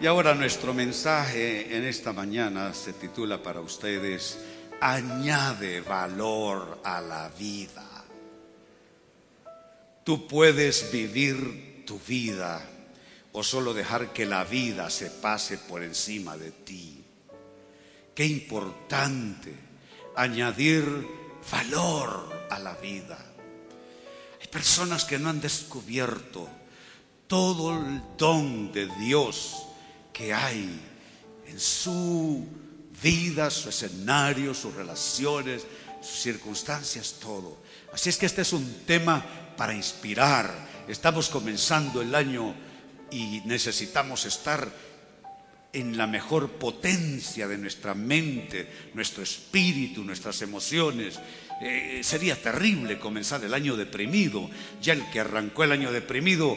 Y ahora nuestro mensaje en esta mañana se titula para ustedes, añade valor a la vida. Tú puedes vivir tu vida o solo dejar que la vida se pase por encima de ti. Qué importante añadir valor a la vida. Hay personas que no han descubierto todo el don de Dios que hay en su vida, su escenario, sus relaciones, sus circunstancias, todo. Así es que este es un tema para inspirar. Estamos comenzando el año y necesitamos estar en la mejor potencia de nuestra mente, nuestro espíritu, nuestras emociones. Eh, sería terrible comenzar el año deprimido. Ya el que arrancó el año deprimido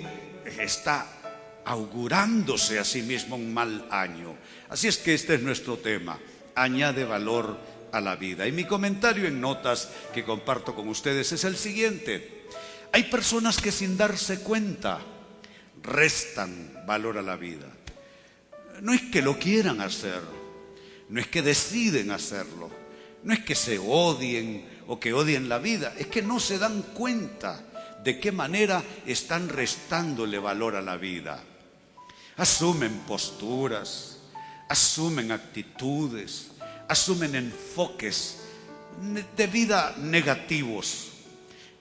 está augurándose a sí mismo un mal año. Así es que este es nuestro tema, añade valor a la vida. Y mi comentario en notas que comparto con ustedes es el siguiente. Hay personas que sin darse cuenta restan valor a la vida. No es que lo quieran hacer, no es que deciden hacerlo, no es que se odien o que odien la vida, es que no se dan cuenta de qué manera están restándole valor a la vida asumen posturas, asumen actitudes, asumen enfoques de vida negativos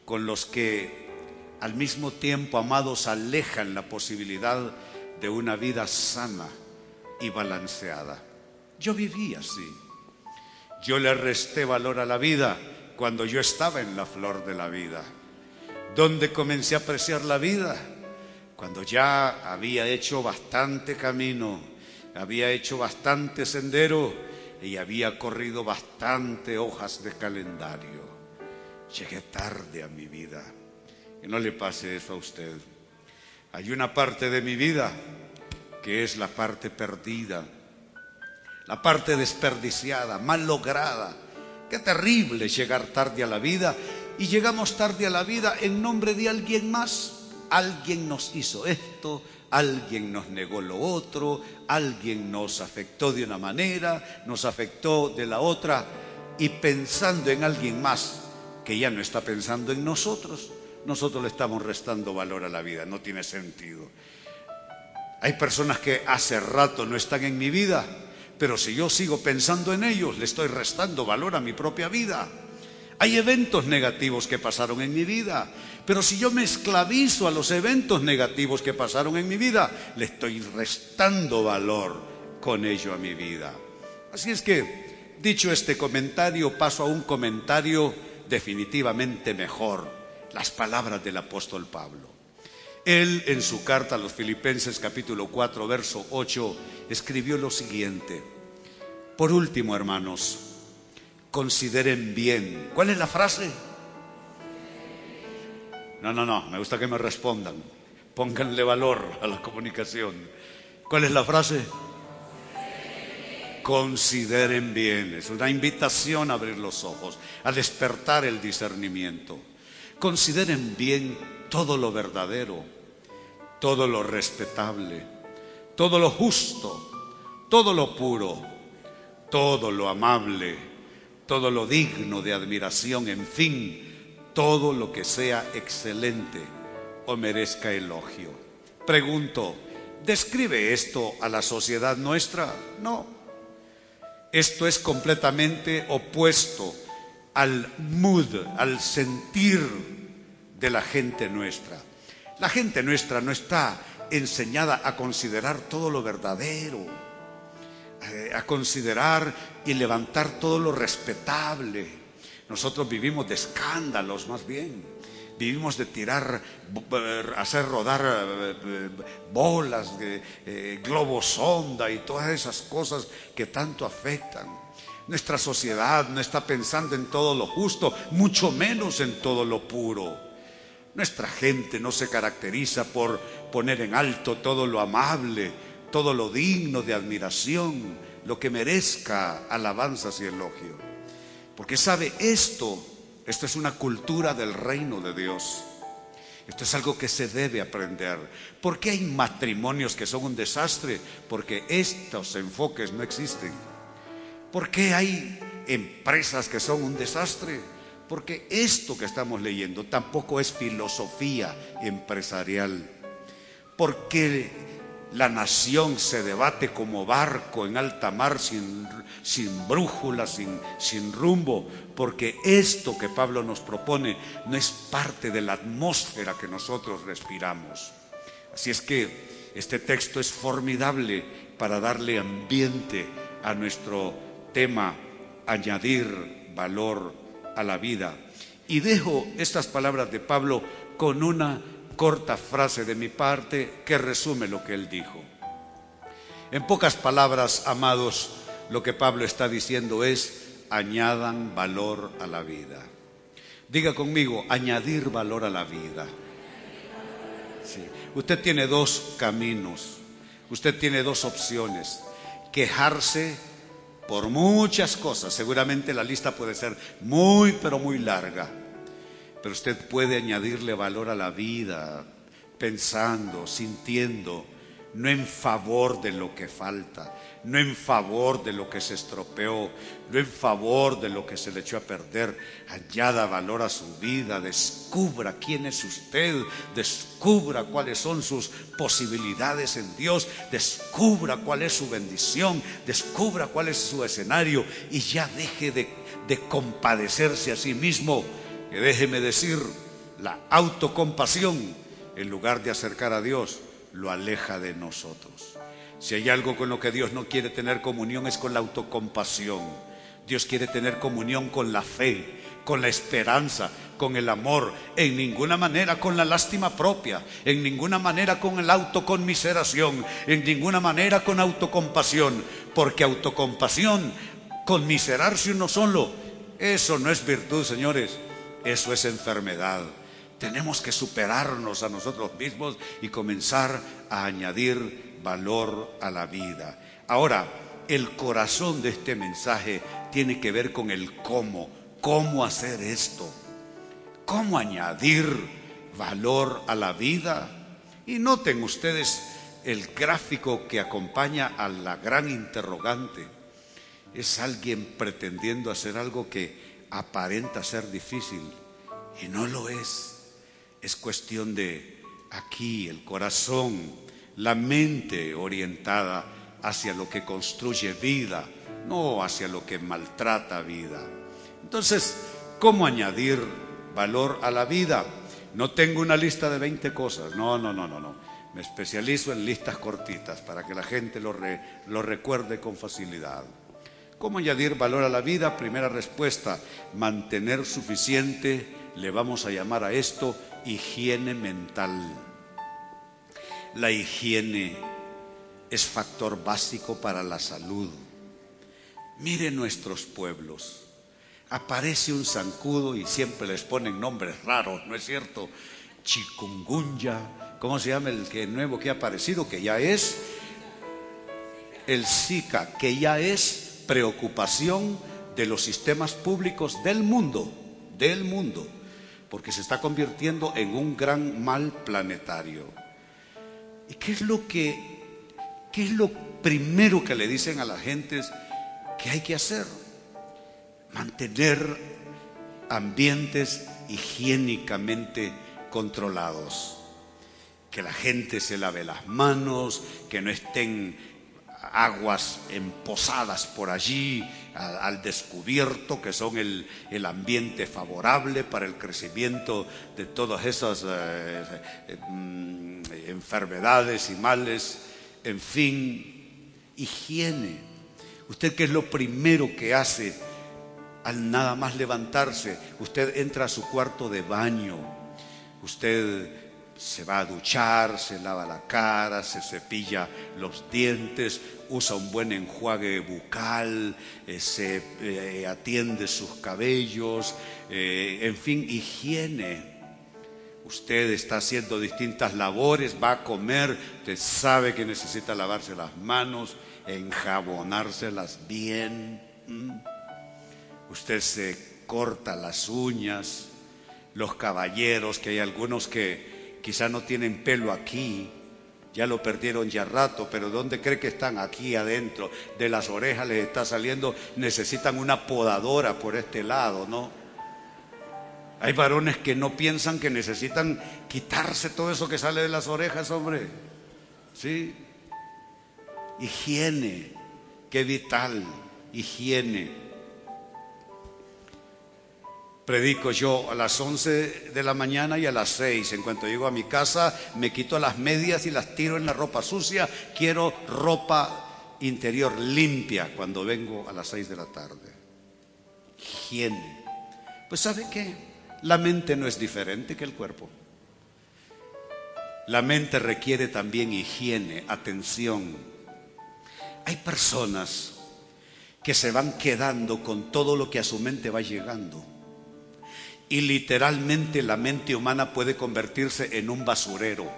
con los que al mismo tiempo, amados, alejan la posibilidad de una vida sana y balanceada. Yo viví así. Yo le resté valor a la vida cuando yo estaba en la flor de la vida. ¿Dónde comencé a apreciar la vida? Cuando ya había hecho bastante camino, había hecho bastante sendero y había corrido bastante hojas de calendario. Llegué tarde a mi vida. Que no le pase eso a usted. Hay una parte de mi vida que es la parte perdida, la parte desperdiciada, mal lograda. Qué terrible llegar tarde a la vida y llegamos tarde a la vida en nombre de alguien más alguien nos hizo esto, alguien nos negó lo otro, alguien nos afectó de una manera, nos afectó de la otra, y pensando en alguien más que ya no está pensando en nosotros, nosotros le estamos restando valor a la vida, no tiene sentido. Hay personas que hace rato no están en mi vida, pero si yo sigo pensando en ellos, le estoy restando valor a mi propia vida. Hay eventos negativos que pasaron en mi vida, pero si yo me esclavizo a los eventos negativos que pasaron en mi vida, le estoy restando valor con ello a mi vida. Así es que, dicho este comentario, paso a un comentario definitivamente mejor, las palabras del apóstol Pablo. Él en su carta a los Filipenses capítulo 4, verso 8, escribió lo siguiente. Por último, hermanos, consideren bien. ¿Cuál es la frase? No, no, no, me gusta que me respondan. Pónganle valor a la comunicación. ¿Cuál es la frase? Consideren bien. Es una invitación a abrir los ojos, a despertar el discernimiento. Consideren bien todo lo verdadero, todo lo respetable, todo lo justo, todo lo puro, todo lo amable todo lo digno de admiración, en fin, todo lo que sea excelente o merezca elogio. Pregunto, ¿describe esto a la sociedad nuestra? No. Esto es completamente opuesto al mood, al sentir de la gente nuestra. La gente nuestra no está enseñada a considerar todo lo verdadero, eh, a considerar y levantar todo lo respetable. Nosotros vivimos de escándalos más bien, vivimos de tirar, hacer rodar eh, bolas, eh, globos sonda y todas esas cosas que tanto afectan. Nuestra sociedad no está pensando en todo lo justo, mucho menos en todo lo puro. Nuestra gente no se caracteriza por poner en alto todo lo amable, todo lo digno de admiración, lo que merezca alabanzas y elogio. Porque sabe esto, esto es una cultura del reino de Dios. Esto es algo que se debe aprender. ¿Por qué hay matrimonios que son un desastre? Porque estos enfoques no existen. ¿Por qué hay empresas que son un desastre? Porque esto que estamos leyendo tampoco es filosofía empresarial. Porque la nación se debate como barco en alta mar sin, sin brújula, sin, sin rumbo, porque esto que Pablo nos propone no es parte de la atmósfera que nosotros respiramos. Así es que este texto es formidable para darle ambiente a nuestro tema añadir valor a la vida. Y dejo estas palabras de Pablo con una corta frase de mi parte que resume lo que él dijo. En pocas palabras, amados, lo que Pablo está diciendo es, añadan valor a la vida. Diga conmigo, añadir valor a la vida. Usted tiene dos caminos, usted tiene dos opciones, quejarse por muchas cosas. Seguramente la lista puede ser muy, pero muy larga. Pero usted puede añadirle valor a la vida, pensando, sintiendo, no en favor de lo que falta, no en favor de lo que se estropeó, no en favor de lo que se le echó a perder. Añada valor a su vida, descubra quién es usted, descubra cuáles son sus posibilidades en Dios, descubra cuál es su bendición, descubra cuál es su escenario y ya deje de, de compadecerse a sí mismo. Que déjeme decir, la autocompasión, en lugar de acercar a Dios, lo aleja de nosotros. Si hay algo con lo que Dios no quiere tener comunión es con la autocompasión. Dios quiere tener comunión con la fe, con la esperanza, con el amor, en ninguna manera con la lástima propia, en ninguna manera con la autoconmiseración, en ninguna manera con autocompasión, porque autocompasión, conmiserarse uno solo, eso no es virtud, señores, eso es enfermedad. Tenemos que superarnos a nosotros mismos y comenzar a añadir valor a la vida. Ahora, el corazón de este mensaje tiene que ver con el cómo, cómo hacer esto, cómo añadir valor a la vida. Y noten ustedes el gráfico que acompaña a la gran interrogante. Es alguien pretendiendo hacer algo que aparenta ser difícil y no lo es. Es cuestión de aquí el corazón, la mente orientada hacia lo que construye vida, no hacia lo que maltrata vida. Entonces, ¿cómo añadir valor a la vida? No tengo una lista de 20 cosas, no, no, no, no, no. Me especializo en listas cortitas para que la gente lo, lo recuerde con facilidad. ¿Cómo añadir valor a la vida? Primera respuesta, mantener suficiente, le vamos a llamar a esto higiene mental. La higiene es factor básico para la salud. Mire nuestros pueblos. Aparece un zancudo y siempre les ponen nombres raros, ¿no es cierto? Chikungunya, ¿cómo se llama el que nuevo que ha aparecido? Que ya es el Zika, que ya es preocupación de los sistemas públicos del mundo, del mundo porque se está convirtiendo en un gran mal planetario. ¿Y qué es lo que qué es lo primero que le dicen a la gente que hay que hacer? Mantener ambientes higiénicamente controlados. Que la gente se lave las manos, que no estén aguas emposadas por allí, al, descubierto, que son el, ambiente favorable para el crecimiento de todas esas eh, eh, mm, enfermedades y males, en fin, higiene. ¿Usted qué es lo primero que hace al nada más levantarse? Usted entra a su cuarto de baño Usted se va a duchar, se lava la cara, se cepilla los dientes, usa un buen enjuague bucal, eh, se eh, atiende sus cabellos, eh, en fin, higiene. Usted está haciendo distintas labores, va a comer, usted sabe que necesita lavarse las manos, enjabonárselas bien. Usted se corta las uñas, los caballeros, que hay algunos que quizá no tienen pelo aquí, ya lo perdieron ya rato, pero ¿dónde cree que están? Aquí adentro, de las orejas les está saliendo, necesitan una podadora por este lado, ¿no? Hay varones que no piensan que necesitan quitarse todo eso que sale de las orejas, hombre. ¿Sí? Higiene, qué vital, higiene. Predico yo a las 11 de la mañana y a las 6. En cuanto llego a mi casa, me quito las medias y las tiro en la ropa sucia. Quiero ropa interior limpia cuando vengo a las 6 de la tarde. Higiene. Pues ¿sabe qué? La mente no es diferente que el cuerpo. La mente requiere también higiene, atención. Hay personas que se van quedando con todo lo que a su mente va llegando y literalmente la mente humana puede convertirse en un basurero,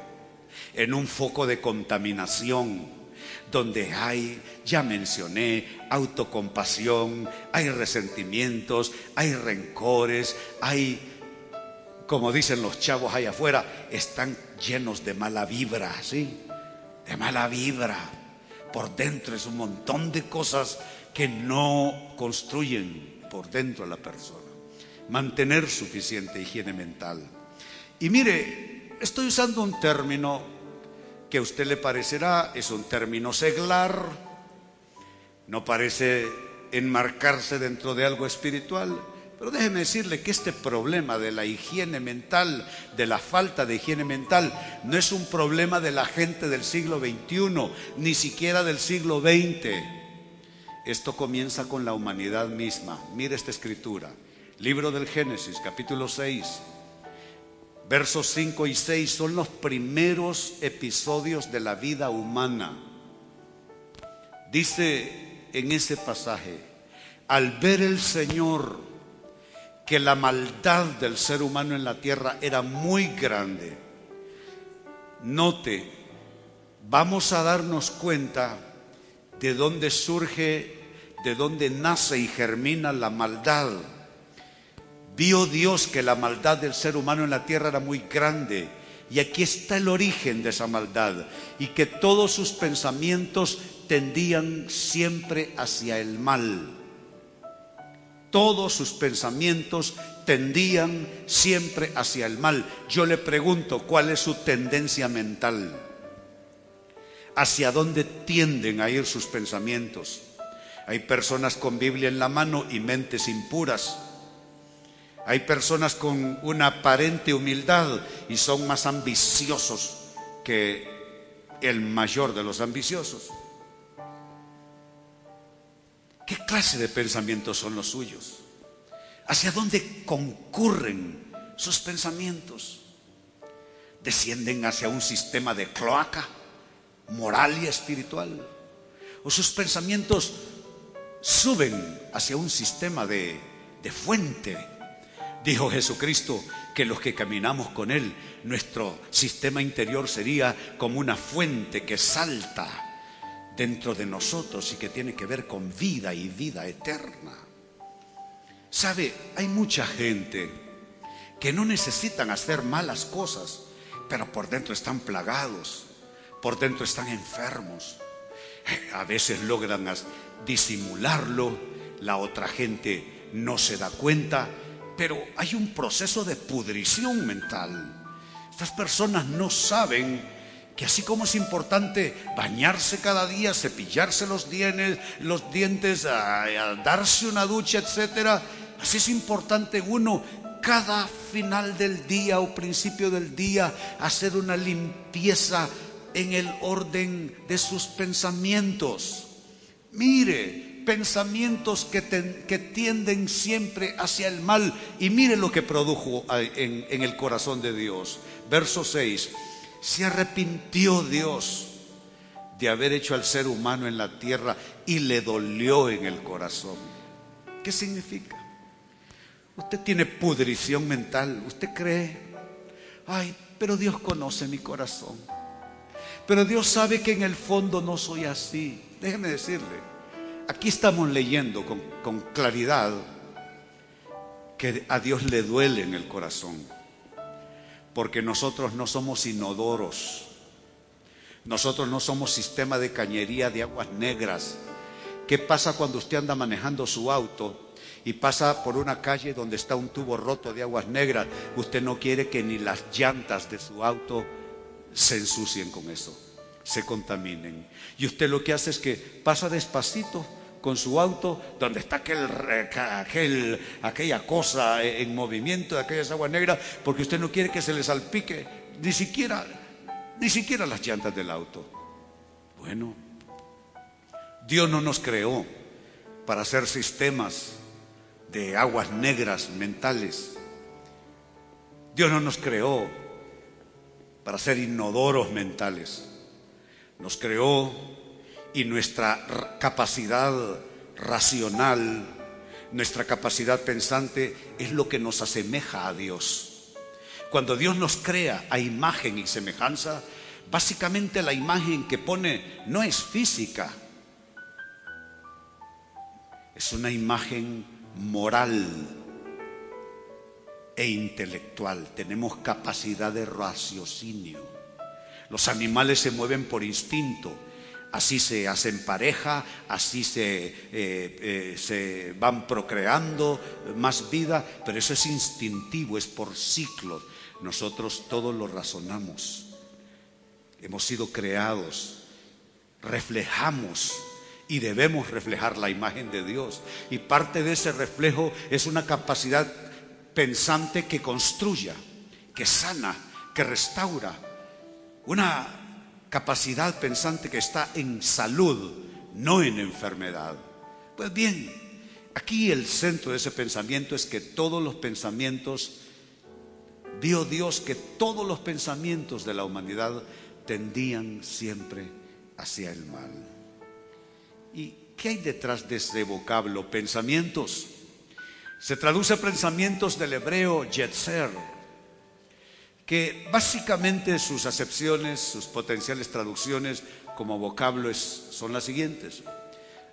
en un foco de contaminación, donde hay, ya mencioné, autocompasión, hay resentimientos, hay rencores, hay, como dicen los chavos allá afuera, están llenos de mala vibra, ¿sí? De mala vibra. Por dentro es un montón de cosas que no construyen por dentro a la persona mantener suficiente higiene mental. Y mire, estoy usando un término que a usted le parecerá, es un término seglar, no parece enmarcarse dentro de algo espiritual, pero déjeme decirle que este problema de la higiene mental, de la falta de higiene mental, no es un problema de la gente del siglo XXI, ni siquiera del siglo XX. Esto comienza con la humanidad misma. Mire esta escritura. Libro del Génesis, capítulo 6, versos 5 y 6 son los primeros episodios de la vida humana. Dice en ese pasaje, al ver el Señor que la maldad del ser humano en la tierra era muy grande, note, vamos a darnos cuenta de dónde surge, de dónde nace y germina la maldad Vio Dios que la maldad del ser humano en la tierra era muy grande. Y aquí está el origen de esa maldad. Y que todos sus pensamientos tendían siempre hacia el mal. Todos sus pensamientos tendían siempre hacia el mal. Yo le pregunto, ¿cuál es su tendencia mental? ¿Hacia dónde tienden a ir sus pensamientos? Hay personas con Biblia en la mano y mentes impuras hay personas con una aparente humildad y son más ambiciosos que el mayor de los ambiciosos. ¿Qué clase de pensamientos son los suyos? ¿Hacia dónde concurren sus pensamientos? ¿Descienden hacia un sistema de cloaca moral y espiritual? ¿O sus pensamientos suben hacia un sistema de, de fuente Dijo Jesucristo que los que caminamos con Él, nuestro sistema interior sería como una fuente que salta dentro de nosotros y que tiene que ver con vida y vida eterna. Sabe, hay mucha gente que no necesitan hacer malas cosas, pero por dentro están plagados, por dentro están enfermos. A veces logran disimularlo, la otra gente no se da cuenta pero hay un proceso de pudrición mental. Estas personas no saben que así como es importante bañarse cada día, cepillarse los dientes, los dientes, darse una ducha, etcétera, así es importante uno cada final del día o principio del día hacer una limpieza en el orden de sus pensamientos. Mire, pensamientos que, tienden siempre hacia el mal. Y mire lo que produjo en, en el corazón de Dios. Verso 6. Se arrepintió Dios de haber hecho al ser humano en la tierra y le dolió en el corazón. ¿Qué significa? Usted tiene pudrición mental, usted cree, ay, pero Dios conoce mi corazón. Pero Dios sabe que en el fondo no soy así. Déjeme decirle, aquí estamos leyendo con, claridad que a Dios le duele en el corazón, porque nosotros no somos inodoros nosotros no somos sistema de cañería de aguas negras. ¿Qué pasa cuando usted anda manejando su auto y pasa por una calle donde está un tubo roto de aguas negras? Usted no quiere que ni las llantas de su auto se ensucien con eso, se contaminen. Y usted lo que hace es que pasa despacito con su auto donde está aquel, aquella cosa en movimiento de aquellas aguas negras, porque usted no quiere que se le salpique ni siquiera ni siquiera las llantas del auto. Bueno, Dios no nos creó para hacer sistemas de aguas negras mentales. Dios no nos creó para ser inodoros mentales. Nos creó y nuestra capacidad racional, nuestra capacidad pensante es lo que nos asemeja a Dios. Cuando Dios nos crea a imagen y semejanza, básicamente la imagen que pone no es física, es una imagen moral e intelectual. Tenemos capacidad de raciocinio. Los animales se mueven por instinto. Así se hacen pareja, así se, eh, eh, se van procreando más vida, pero eso es instintivo, es por ciclos. Nosotros todos lo razonamos. Hemos sido creados, reflejamos y debemos reflejar la imagen de Dios. Y parte de ese reflejo es una capacidad pensante que construya, que sana, que restaura. Una capacidad pensante que está en salud, no en enfermedad. Pues bien, aquí el centro de ese pensamiento es que todos los pensamientos vio Dios que todos los pensamientos de la humanidad tendían siempre hacia el mal. ¿Y qué hay detrás de ese vocablo? Pensamientos. Se traduce pensamientos del hebreo yetzer, que básicamente sus acepciones, sus potenciales traducciones como vocablo son las siguientes.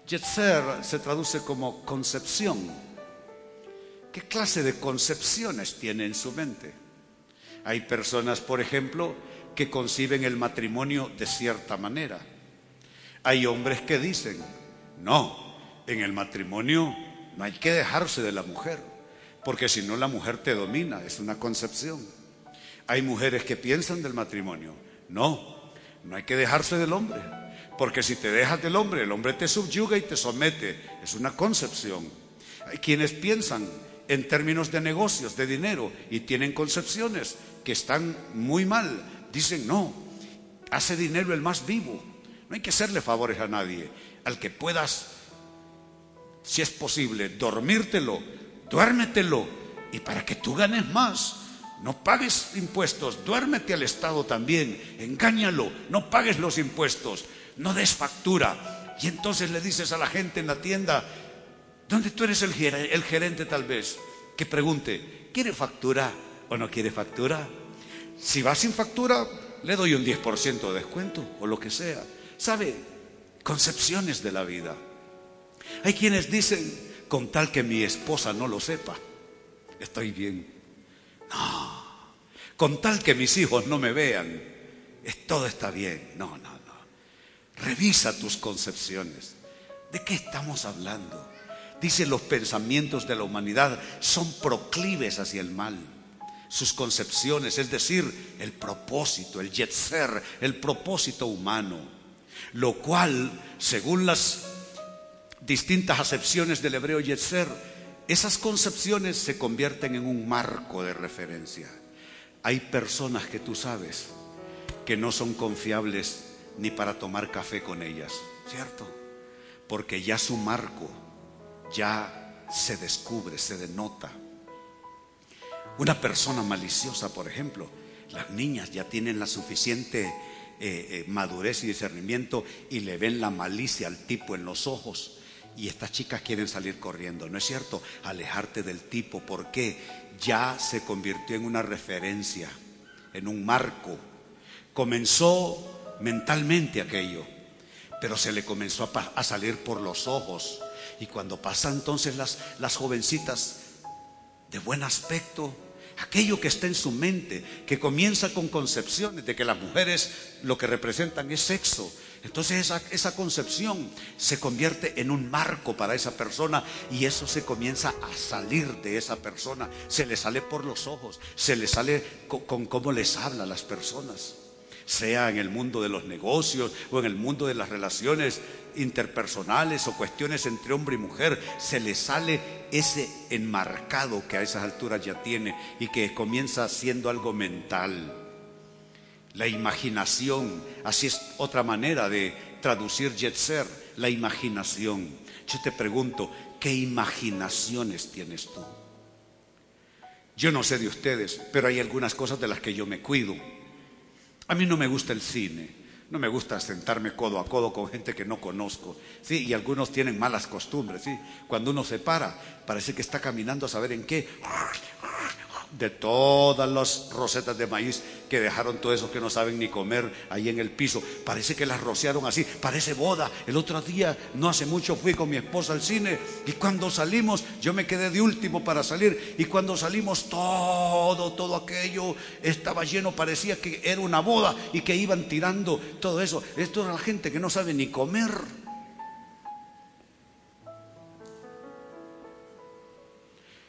Yetzer se traduce como concepción. ¿Qué clase de concepciones tiene en su mente? Hay personas, por ejemplo, que conciben el matrimonio de cierta manera. Hay hombres que dicen, no, en el matrimonio no hay que dejarse de la mujer, porque si no la mujer te domina, es una concepción. Hay mujeres que piensan del matrimonio, no, no hay que dejarse del hombre, porque si te dejas del hombre, el hombre te subyuga y te somete, es una concepción. Hay quienes piensan en términos de negocios, de dinero, y tienen concepciones que están muy mal. Dicen, no, hace dinero el más vivo. No hay que hacerle favores a nadie. Al que puedas, si es posible, dormírtelo, duérmetelo. Y para que tú ganes más, no pagues impuestos, duérmete al Estado también, engáñalo, no pagues los impuestos, no des factura. Y entonces le dices a la gente en la tienda, ¿dónde tú eres el, el gerente tal vez? Que pregunte, ¿quiere factura o no quiere factura? Si va sin factura, le doy un 10% de descuento o lo que sea. ¿Sabe? Concepciones de la vida. Hay quienes dicen, con tal que mi esposa no lo sepa, estoy bien. Con tal que mis hijos no me vean, todo está bien. No, no, no. Revisa tus concepciones. ¿De qué estamos hablando? Dice, los pensamientos de la humanidad son proclives hacia el mal sus concepciones, es decir, el propósito, el yetzer, el propósito humano, lo cual, según las distintas acepciones del hebreo yetzer, esas concepciones se convierten en un marco de referencia. Hay personas que tú sabes que no son confiables ni para tomar café con ellas, ¿cierto? porque ya su marco ya se descubre, se denota. Una persona maliciosa, por ejemplo, las niñas ya tienen la suficiente eh, eh, madurez y discernimiento y le ven la malicia al tipo en los ojos. Y estas chicas quieren salir corriendo, ¿no es cierto? Alejarte del tipo, porque ya se convirtió en una referencia, en un marco. Comenzó mentalmente aquello, pero se le comenzó a, salir por los ojos. Y cuando pasan entonces las, las jovencitas de buen aspecto, aquello que está en su mente, que comienza con concepciones de que las mujeres lo que representan es sexo. Entonces esa, esa, concepción se convierte en un marco para esa persona y eso se comienza a salir de esa persona, se le sale por los ojos, se le sale con, cómo les habla las personas sea en el mundo de los negocios o en el mundo de las relaciones interpersonales o cuestiones entre hombre y mujer, se le sale ese enmarcado que a esas alturas ya tiene y que comienza siendo algo mental. La imaginación, así es otra manera de traducir Yetzer, la imaginación. Yo te pregunto, ¿qué imaginaciones tienes tú? Yo no sé de ustedes, pero hay algunas cosas de las que yo me cuido. A mí no me gusta el cine, no me gusta sentarme codo a codo con gente que no conozco. Sí, y algunos tienen malas costumbres, sí. Cuando uno se para, parece que está caminando a saber en qué de todas las rosetas de maíz que dejaron todos esos que no saben ni comer ahí en el piso. Parece que las rociaron así, parece boda. El otro día, no hace mucho, fui con mi esposa al cine y cuando salimos, yo me quedé de último para salir y cuando salimos todo, todo aquello estaba lleno, parecía que era una boda y que iban tirando todo eso. Esto es la gente que no sabe ni comer.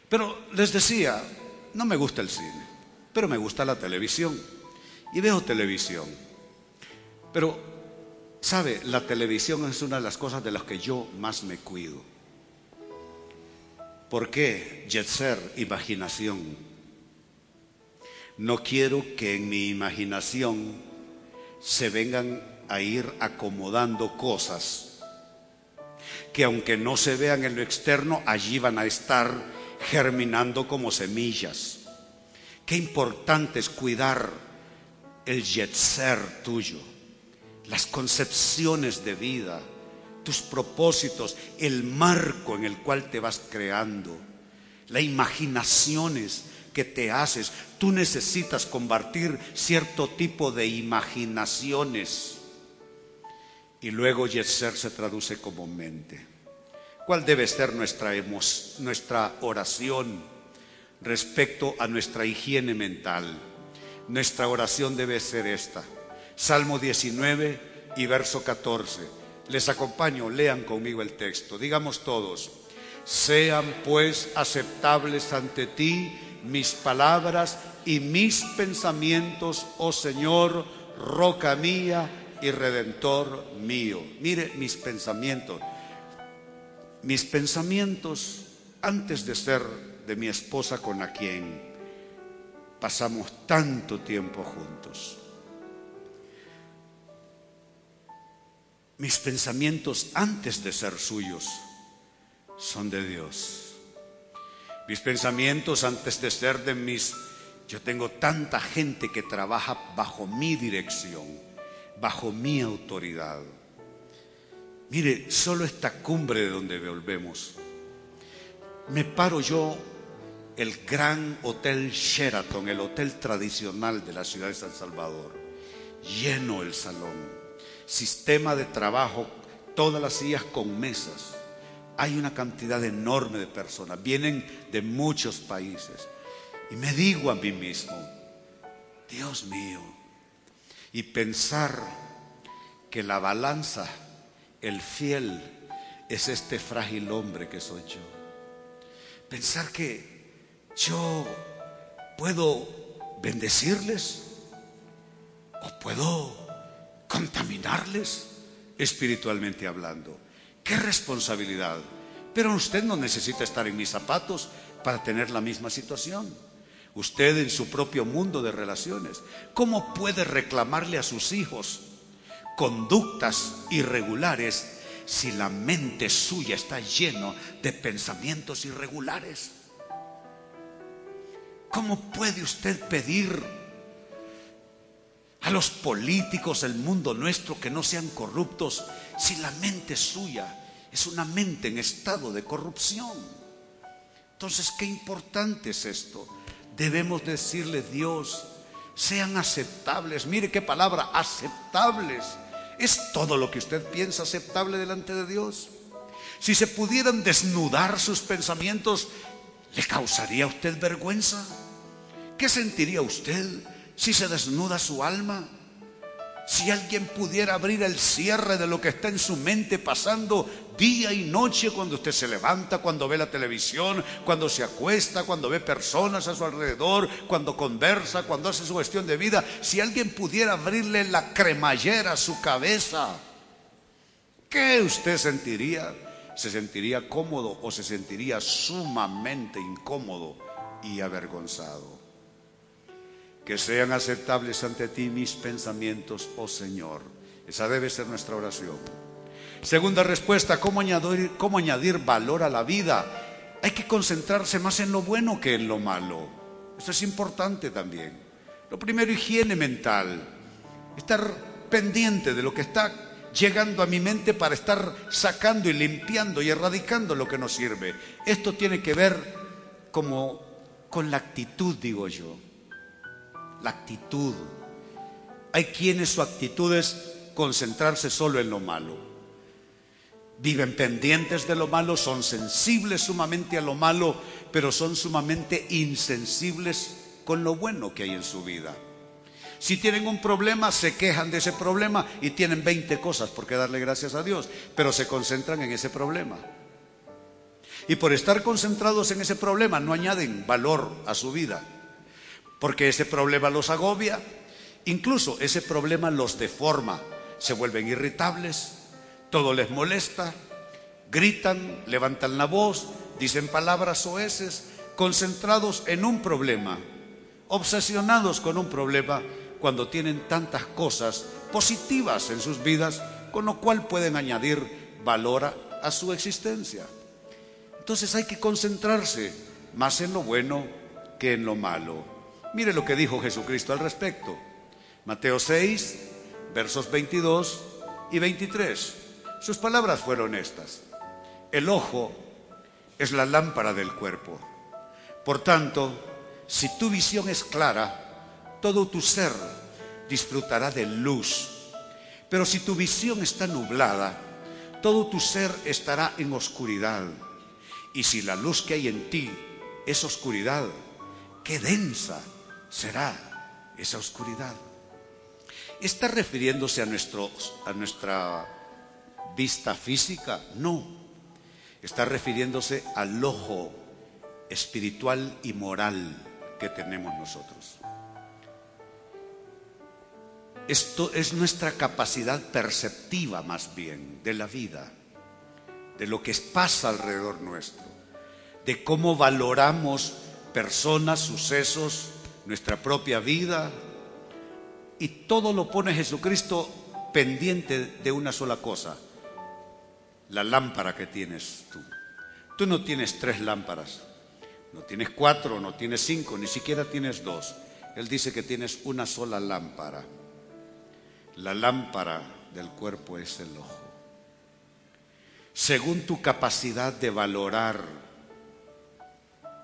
Pero les decía, no me gusta el cine, pero me gusta la televisión. Y veo televisión. Pero, ¿sabe? La televisión es una de las cosas de las que yo más me cuido. ¿Por qué? Jetser, imaginación. No quiero que en mi imaginación se vengan a ir acomodando cosas que aunque no se vean en lo externo, allí van a estar germinando como semillas. Qué importante es cuidar el yetzer tuyo, las concepciones de vida, tus propósitos, el marco en el cual te vas creando, las imaginaciones que te haces. Tú necesitas compartir cierto tipo de imaginaciones. Y luego Yetzer se traduce como mente. ¿Cuál debe ser nuestra, oración respecto a nuestra higiene mental? Nuestra oración debe ser esta. Salmo 19 y verso 14. Les acompaño, lean conmigo el texto. Digamos todos, sean pues aceptables ante ti mis palabras y mis pensamientos, oh Señor, roca mía y redentor mío. Mire mis pensamientos mis pensamientos antes de ser de mi esposa con la quien pasamos tanto tiempo juntos. Mis pensamientos antes de ser suyos son de Dios. Mis pensamientos antes de ser de mis... Yo tengo tanta gente que trabaja bajo mi dirección, bajo mi autoridad. Mire, solo esta cumbre de donde volvemos, me paro yo el gran hotel Sheraton, el hotel tradicional de la ciudad de San Salvador, lleno el salón, sistema de trabajo, todas las sillas con mesas. Hay una cantidad enorme de personas, vienen de muchos países. Y me digo a mí mismo, Dios mío, y pensar que la balanza el fiel es este frágil hombre que soy yo. Pensar que yo puedo bendecirles o puedo contaminarles espiritualmente hablando. Qué responsabilidad. Pero usted no necesita estar en mis zapatos para tener la misma situación. Usted en su propio mundo de relaciones, ¿cómo puede reclamarle a sus hijos conductas irregulares si la mente suya está lleno de pensamientos irregulares? ¿Cómo puede usted pedir a los políticos del mundo nuestro que no sean corruptos si la mente suya es una mente en estado de corrupción? Entonces, qué importante es esto. Debemos decirle, Dios, sean aceptables. Mire qué palabra, aceptables. ¿Es todo lo que usted piensa aceptable delante de Dios? Si se pudieran desnudar sus pensamientos, ¿le causaría a usted vergüenza? ¿Qué sentiría usted si se desnuda su alma? Si alguien pudiera abrir el cierre de lo que está en su mente pasando día y noche cuando usted se levanta, cuando ve la televisión, cuando se acuesta, cuando ve personas a su alrededor, cuando conversa, cuando hace su gestión de vida, si alguien pudiera abrirle la cremallera a su cabeza, ¿qué usted sentiría? ¿Se sentiría cómodo o se sentiría sumamente incómodo y avergonzado? que sean aceptables ante ti mis pensamientos, oh Señor. Esa debe ser nuestra oración. Segunda respuesta, ¿cómo añadir, ¿cómo añadir valor a la vida? Hay que concentrarse más en lo bueno que en lo malo. Esto es importante también. Lo primero, higiene mental. Estar pendiente de lo que está llegando a mi mente para estar sacando y limpiando y erradicando lo que no sirve. Esto tiene que ver como con la actitud, digo yo la actitud. Hay quienes su actitud es concentrarse solo en lo malo. Viven pendientes de lo malo, son sensibles sumamente a lo malo, pero son sumamente insensibles con lo bueno que hay en su vida. Si tienen un problema, se quejan de ese problema y tienen 20 cosas por qué darle gracias a Dios, pero se concentran en ese problema. Y por estar concentrados en ese problema no añaden valor a su vida porque ese problema los agobia, incluso ese problema los deforma, se vuelven irritables, todo les molesta, gritan, levantan la voz, dicen palabras oeces, concentrados en un problema, obsesionados con un problema cuando tienen tantas cosas positivas en sus vidas, con lo cual pueden añadir valor a, a su existencia. Entonces hay que concentrarse más en lo bueno que en lo malo. Mire lo que dijo Jesucristo al respecto. Mateo 6, versos 22 y 23. Sus palabras fueron estas. El ojo es la lámpara del cuerpo. Por tanto, si tu visión es clara, todo tu ser disfrutará de luz. Pero si tu visión está nublada, todo tu ser estará en oscuridad. Y si la luz que hay en ti es oscuridad, qué densa será esa oscuridad. ¿Está refiriéndose a, a nuestra vista física? No. Está refiriéndose al ojo espiritual y moral que tenemos nosotros. Esto es nuestra capacidad perceptiva más bien de la vida, de lo que pasa alrededor nuestro, de cómo valoramos personas, sucesos, nuestra propia vida, y todo lo pone Jesucristo pendiente de una sola cosa, la lámpara que tienes tú. Tú no tienes tres lámparas, no tienes cuatro, no tienes cinco, ni siquiera tienes dos. Él dice que tienes una sola lámpara. La lámpara del cuerpo es el ojo. Según tu capacidad de valorar,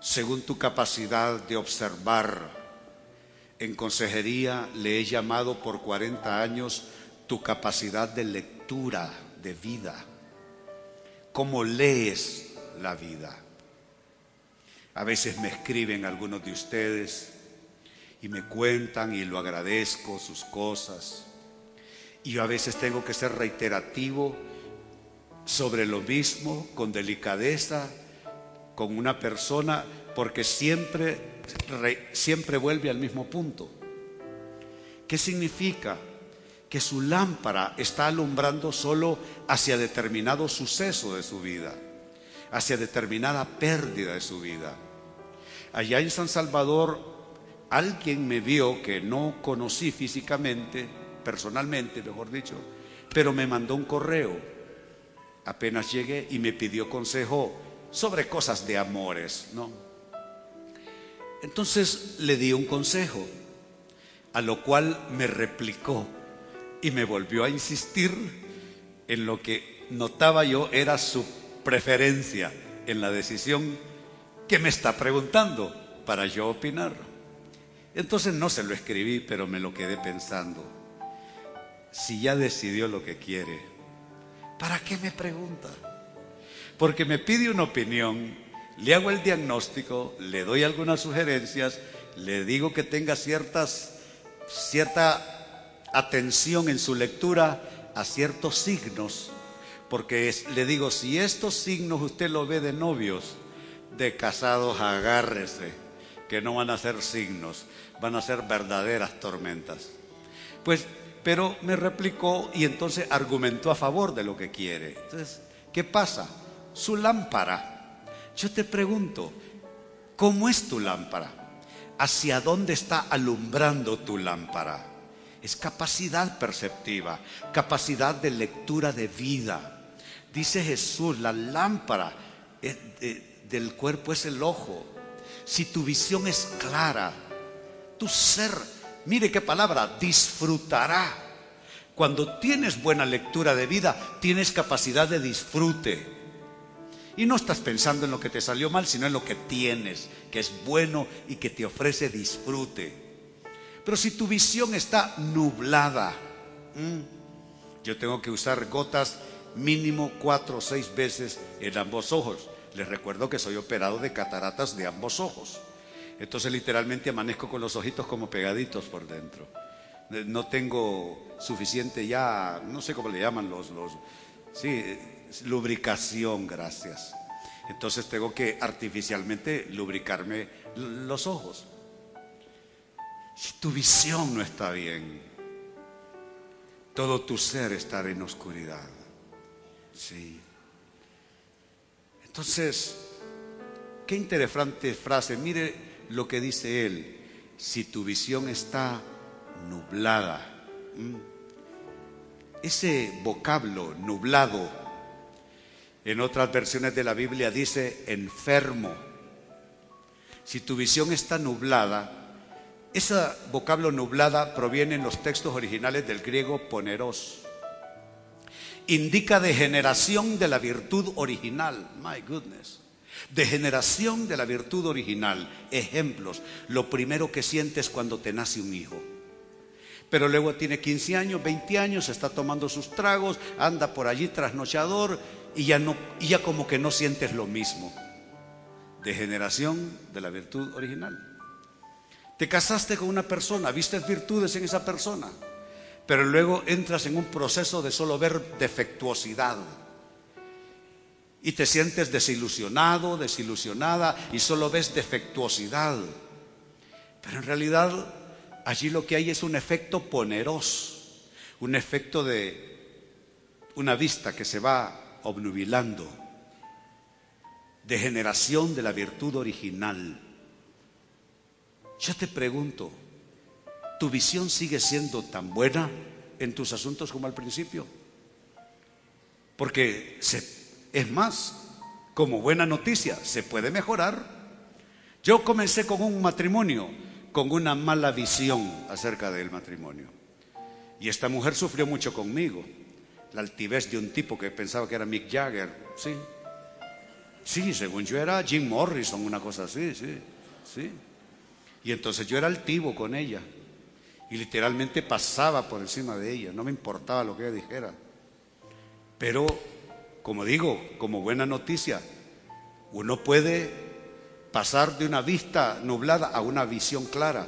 según tu capacidad de observar, en consejería le he llamado por 40 años tu capacidad de lectura de vida. ¿Cómo lees la vida? A veces me escriben algunos de ustedes y me cuentan y lo agradezco sus cosas. Y yo a veces tengo que ser reiterativo sobre lo mismo, con delicadeza, con una persona, porque siempre siempre vuelve al mismo punto. ¿Qué significa? Que su lámpara está alumbrando solo hacia determinado suceso de su vida, hacia determinada pérdida de su vida. Allá en San Salvador, alguien me vio que no conocí físicamente, personalmente, mejor dicho, pero me mandó un correo apenas llegué y me pidió consejo sobre cosas de amores, ¿no? Entonces le di un consejo, a lo cual me replicó y me volvió a insistir en lo que notaba yo era su preferencia en la decisión que me está preguntando para yo opinar. Entonces no se lo escribí, pero me lo quedé pensando. Si ya decidió lo que quiere, ¿para qué me pregunta? Porque me pide una opinión, le hago el diagnóstico, le doy algunas sugerencias, le digo que tenga ciertas, cierta atención en su lectura a ciertos signos porque le digo, si estos signos usted lo ve de novios, de casados, agárrese, que no van a ser signos, van a ser verdaderas tormentas. Pues, pero me replicó y entonces argumentó a favor de lo que quiere. Entonces, ¿qué pasa? Su lámpara. Yo te pregunto, ¿cómo es tu lámpara? ¿Hacia dónde está alumbrando tu lámpara? Es capacidad perceptiva, capacidad de lectura de vida Dice Jesús, la lámpara del cuerpo es el ojo. Si tu visión es clara, tu ser, mire qué palabra, disfrutará. Cuando tienes buena lectura de vida, tienes capacidad de disfrute. Y no estás pensando en lo que te salió mal, sino en lo que tienes, que es bueno y que te ofrece disfrute. Pero si tu visión está nublada, yo tengo que usar gotas mínimo cuatro o seis veces en ambos ojos. Les recuerdo que soy operado de cataratas de ambos ojos. Entonces literalmente amanezco con los ojitos como pegaditos por dentro. Eh, no tengo suficiente ya, no sé cómo le llaman los, los sí, lubricación, gracias. Entonces tengo que artificialmente lubricarme los ojos. Si tu visión no está bien, todo tu ser estará en oscuridad. Sí. Entonces, qué interesante frase. Mire lo que dice él. Si tu visión está nublada. Ese vocablo nublado, en otras versiones de la Biblia dice enfermo. Si tu visión está nublada, ese vocablo nublada proviene en los textos originales del griego poneros indica degeneración de la virtud original. My goodness. Degeneración de la virtud original. Ejemplos. Lo primero que sientes cuando te nace un hijo. Pero luego tiene 15 años, 20 años, está tomando sus tragos, anda por allí trasnochador y ya, no, y ya como que no sientes lo mismo. Degeneración de la virtud original. Te casaste con una persona, viste virtudes en esa persona pero luego entras en un proceso de solo ver defectuosidad. Y te sientes desilusionado, desilusionada y solo ves defectuosidad. Pero en realidad allí lo que hay es un efecto poneroso, un efecto de una vista que se va obnubilando, degeneración de la virtud original. Yo te pregunto, ¿Tu visión sigue siendo tan buena en tus asuntos como al principio? Porque es más, como buena noticia, se puede mejorar. Yo comencé con un matrimonio, con una mala visión acerca del matrimonio. Y esta mujer sufrió mucho conmigo. La altivez de un tipo que pensaba que era Mick Jagger, sí. Sí, según yo era Jim Morrison, una cosa así, sí, sí. Y entonces yo era altivo con ella y literalmente pasaba por encima de ella, no me importaba lo que ella dijera. Pero, como digo, como buena noticia, uno puede pasar de una vista nublada a una visión clara.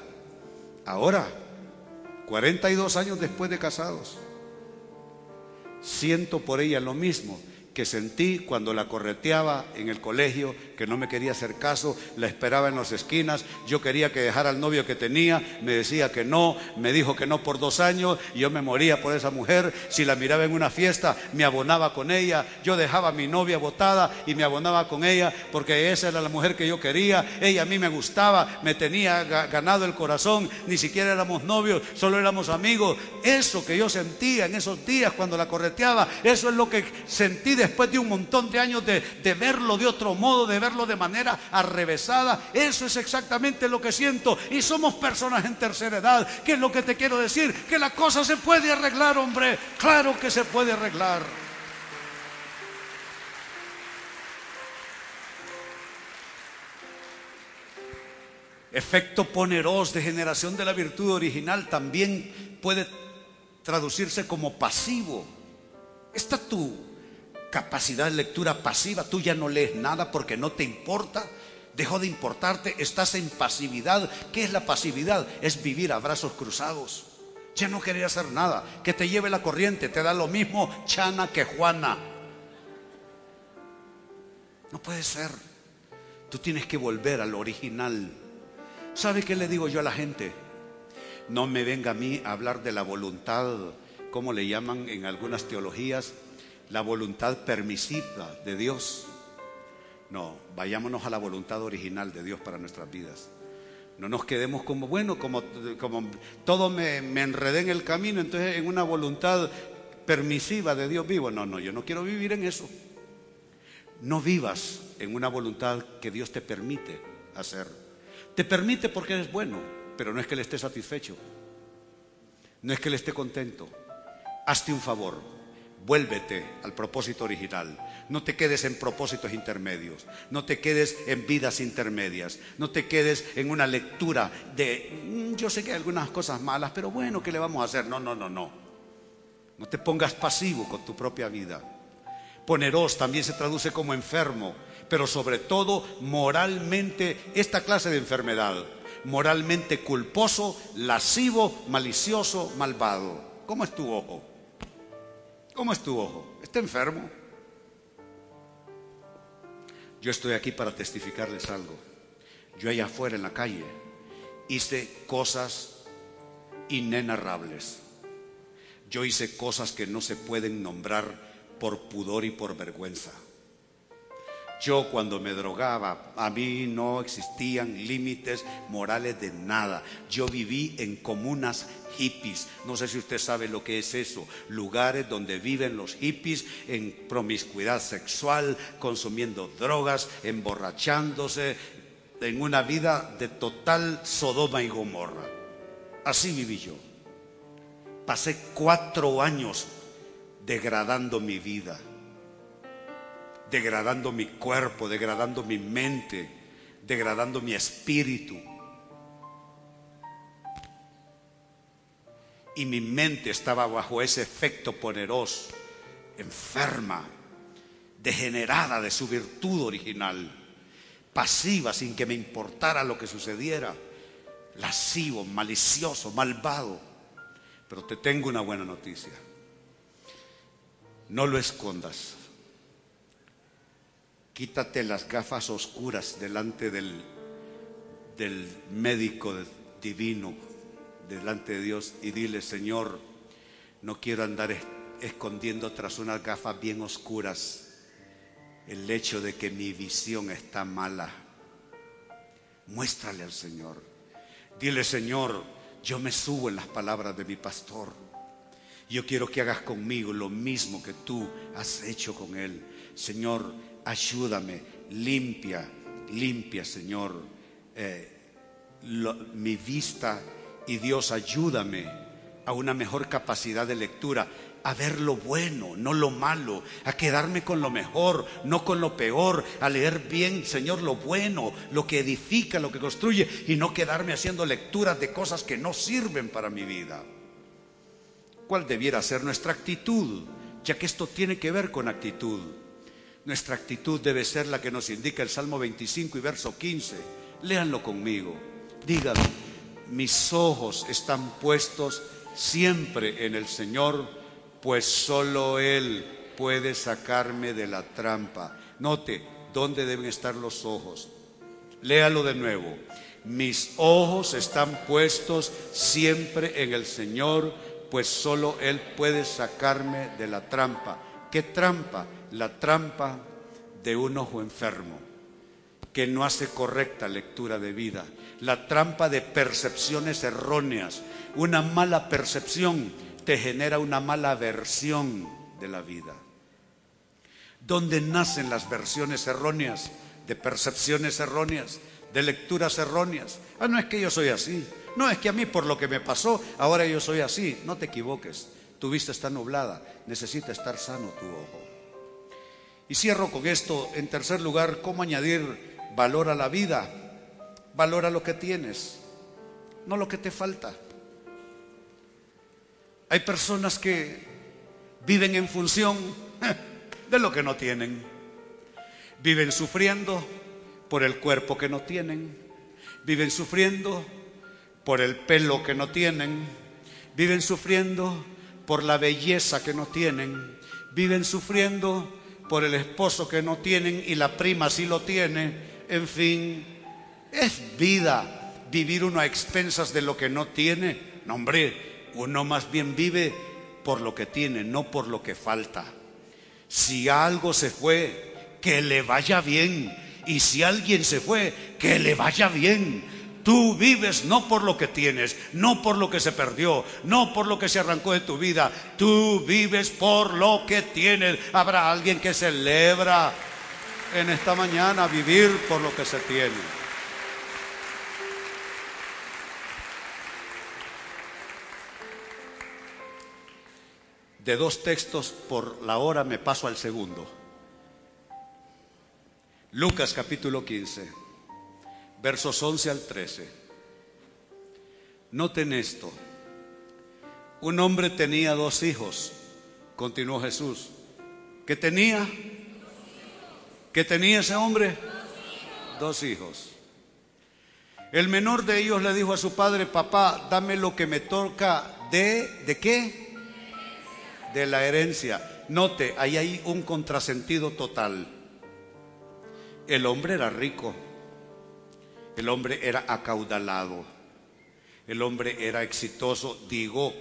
Ahora, 42 años después de casados, siento por ella lo mismo que sentí cuando la correteaba en el colegio, que no me quería hacer caso, la esperaba en las esquinas, yo quería que dejara al novio que tenía, me decía que no, me dijo que no por dos años, y yo me moría por esa mujer, si la miraba en una fiesta, me abonaba con ella, yo dejaba a mi novia botada y me abonaba con ella, porque esa era la mujer que yo quería, ella a mí me gustaba, me tenía ganado el corazón, ni siquiera éramos novios, solo éramos amigos, eso que yo sentía en esos días cuando la correteaba, eso es lo que sentí de después de un montón de años de, verlo de otro modo, de verlo de manera arrevesada. Eso es exactamente lo que siento. Y somos personas en tercera edad. ¿Qué es lo que te quiero decir? Que la cosa se puede arreglar, hombre. Claro que se puede arreglar. Efecto poneros de generación de la virtud original también puede traducirse como pasivo. Esta tu capacidad de lectura pasiva, tú ya no lees nada porque no te importa, dejó de importarte, estás en pasividad. ¿Qué es la pasividad? Es vivir a brazos cruzados. Ya no quería hacer nada, que te lleve la corriente, te da lo mismo Chana que Juana. No puede ser. Tú tienes que volver al original. ¿Sabe qué le digo yo a la gente? No me venga a mí a hablar de la voluntad, como le llaman en algunas teologías, la voluntad permisiva de Dios. No, vayámonos a la voluntad original de Dios para nuestras vidas. No nos quedemos como, bueno, como, como todo me, me enredé en el camino, entonces en una voluntad permisiva de Dios vivo. No, no, yo no quiero vivir en eso. No vivas en una voluntad que Dios te permite hacer. Te permite porque eres bueno, pero no es que le esté satisfecho. No es que le esté contento. Hazte un favor. Vuélvete al propósito original. No te quedes en propósitos intermedios. No te quedes en vidas intermedias. No te quedes en una lectura de, mm, yo sé que hay algunas cosas malas, pero bueno, ¿qué le vamos a hacer? No, no, no, no. No te pongas pasivo con tu propia vida. Poneros también se traduce como enfermo pero sobre todo moralmente esta clase de enfermedad, moralmente culposo, lascivo, malicioso, malvado. ¿Cómo es tu ojo? ¿Cómo es tu ojo? ¿Está enfermo? Yo estoy aquí para testificarles algo. Yo allá afuera en la calle hice cosas inenarrables. Yo hice cosas que no se pueden nombrar por pudor y por vergüenza. Yo cuando me drogaba, a mí no existían límites morales de nada. Yo viví en comunas hippies. No sé si usted sabe lo que es eso. Lugares donde viven los hippies en promiscuidad sexual, consumiendo drogas, emborrachándose, en una vida de total Sodoma y Gomorra. Así viví yo. Pasé cuatro años degradando mi vida degradando mi cuerpo, degradando mi mente, degradando mi espíritu. Y mi mente estaba bajo ese efecto poderoso, enferma, degenerada de su virtud original, pasiva sin que me importara lo que sucediera, lascivo, malicioso, malvado. Pero te tengo una buena noticia. No lo escondas. Quítate las gafas oscuras delante del, del médico divino, delante de Dios, y dile, Señor, no quiero andar escondiendo tras unas gafas bien oscuras el hecho de que mi visión está mala. Muéstrale al Señor. Dile, Señor, yo me subo en las palabras de mi pastor. Yo quiero que hagas conmigo lo mismo que tú has hecho con él. Señor, ayúdame, limpia, limpia, Señor, eh, mi vista y Dios, ayúdame a una mejor capacidad de lectura, a ver lo bueno, no lo malo, a quedarme con lo mejor, no con lo peor, a leer bien, Señor, lo bueno, lo que edifica, lo que construye, y no quedarme haciendo lecturas de cosas que no sirven para mi vida. ¿Cuál debiera ser nuestra actitud? Ya que esto tiene que ver con actitud. Nuestra actitud debe ser la que nos indica el Salmo 25 y verso 15. Léanlo conmigo. Díganlo. Mis ojos están puestos siempre en el Señor, pues solo Él puede sacarme de la trampa. Note dónde deben estar los ojos. Léalo de nuevo. Mis ojos están puestos siempre en el Señor, pues solo Él puede sacarme de la trampa. ¿Qué trampa? la trampa de un ojo enfermo que no hace correcta lectura de vida, la trampa de percepciones erróneas. Una mala percepción te genera una mala versión de la vida. donde nacen las versiones erróneas, de percepciones erróneas, de lecturas erróneas. Ah, no es que yo soy así. No es que a mí por lo que me pasó, ahora yo soy así. No te equivoques. Tu vista está nublada. Necesita estar sano tu ojo. Y cierro con esto. En tercer lugar, ¿cómo añadir valor a la vida? Valora lo que tienes, no lo que te falta. Hay personas que viven en función de lo que no tienen. Viven sufriendo por el cuerpo que no tienen. Viven sufriendo por el pelo que no tienen. Viven sufriendo por la belleza que no tienen. Viven sufriendo por el esposo que no tienen y la prima sí lo tiene. En fin, es vida vivir uno a expensas de lo que no tiene. No, hombre, uno más bien vive por lo que tiene, no por lo que falta. Si algo se fue, que le vaya bien. Y si alguien se fue, que le vaya bien. Tú vives no por lo que tienes, no por lo que se perdió, no por lo que se arrancó de tu vida. Tú vives por lo que tienes. Habrá alguien que celebra en esta mañana vivir por lo que se tiene. de dos textos por la hora me paso al segundo. Lucas capítulo 15, versos 11 al 13. Noten esto. Un hombre tenía dos hijos, continuó Jesús. ¿Qué tenía? ¿Qué tenía ese hombre? Dos hijos. El menor de ellos le dijo a su padre, papá, dame lo que me toca de, ¿de qué? de la herencia. Note, ahí hay un contrasentido total. El hombre era rico, el hombre era acaudalado, el hombre era exitoso, digo,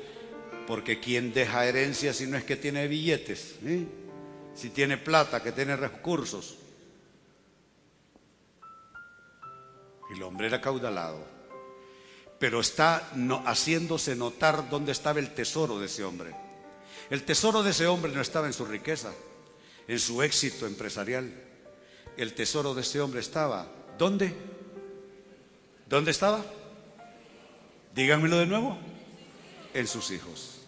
porque quien deja herencia si no es que tiene billetes, ¿eh? si tiene plata, que tiene recursos. El hombre era acaudalado, pero está haciéndose notar dónde estaba el tesoro de ese hombre. El tesoro de ese hombre no estaba en su riqueza, en su éxito empresarial. El tesoro de ese hombre estaba, ¿dónde? ¿Dónde estaba? Díganmelo de nuevo. En sus hijos.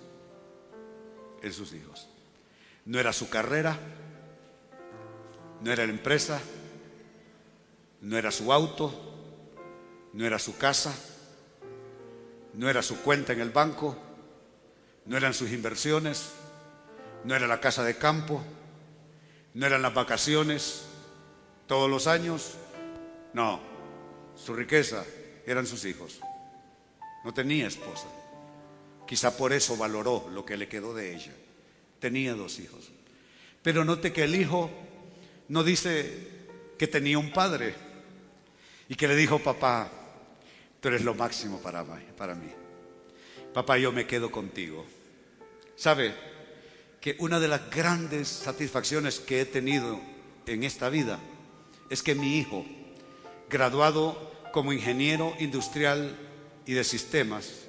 En sus hijos. No era su carrera, no era la empresa, no era su auto, no era su casa, no era su cuenta en el banco no eran sus inversiones, no era la casa de campo, no eran las vacaciones todos los años, no, su riqueza eran sus hijos. No tenía esposa. Quizá por eso valoró lo que le quedó de ella. Tenía dos hijos. Pero note que el hijo no dice que tenía un padre y que le dijo, papá, tú eres lo máximo para para mí. Papá, yo me quedo contigo. ¿Sabe que una de las grandes satisfacciones que he tenido en esta vida es que mi hijo, graduado como ingeniero industrial y de sistemas,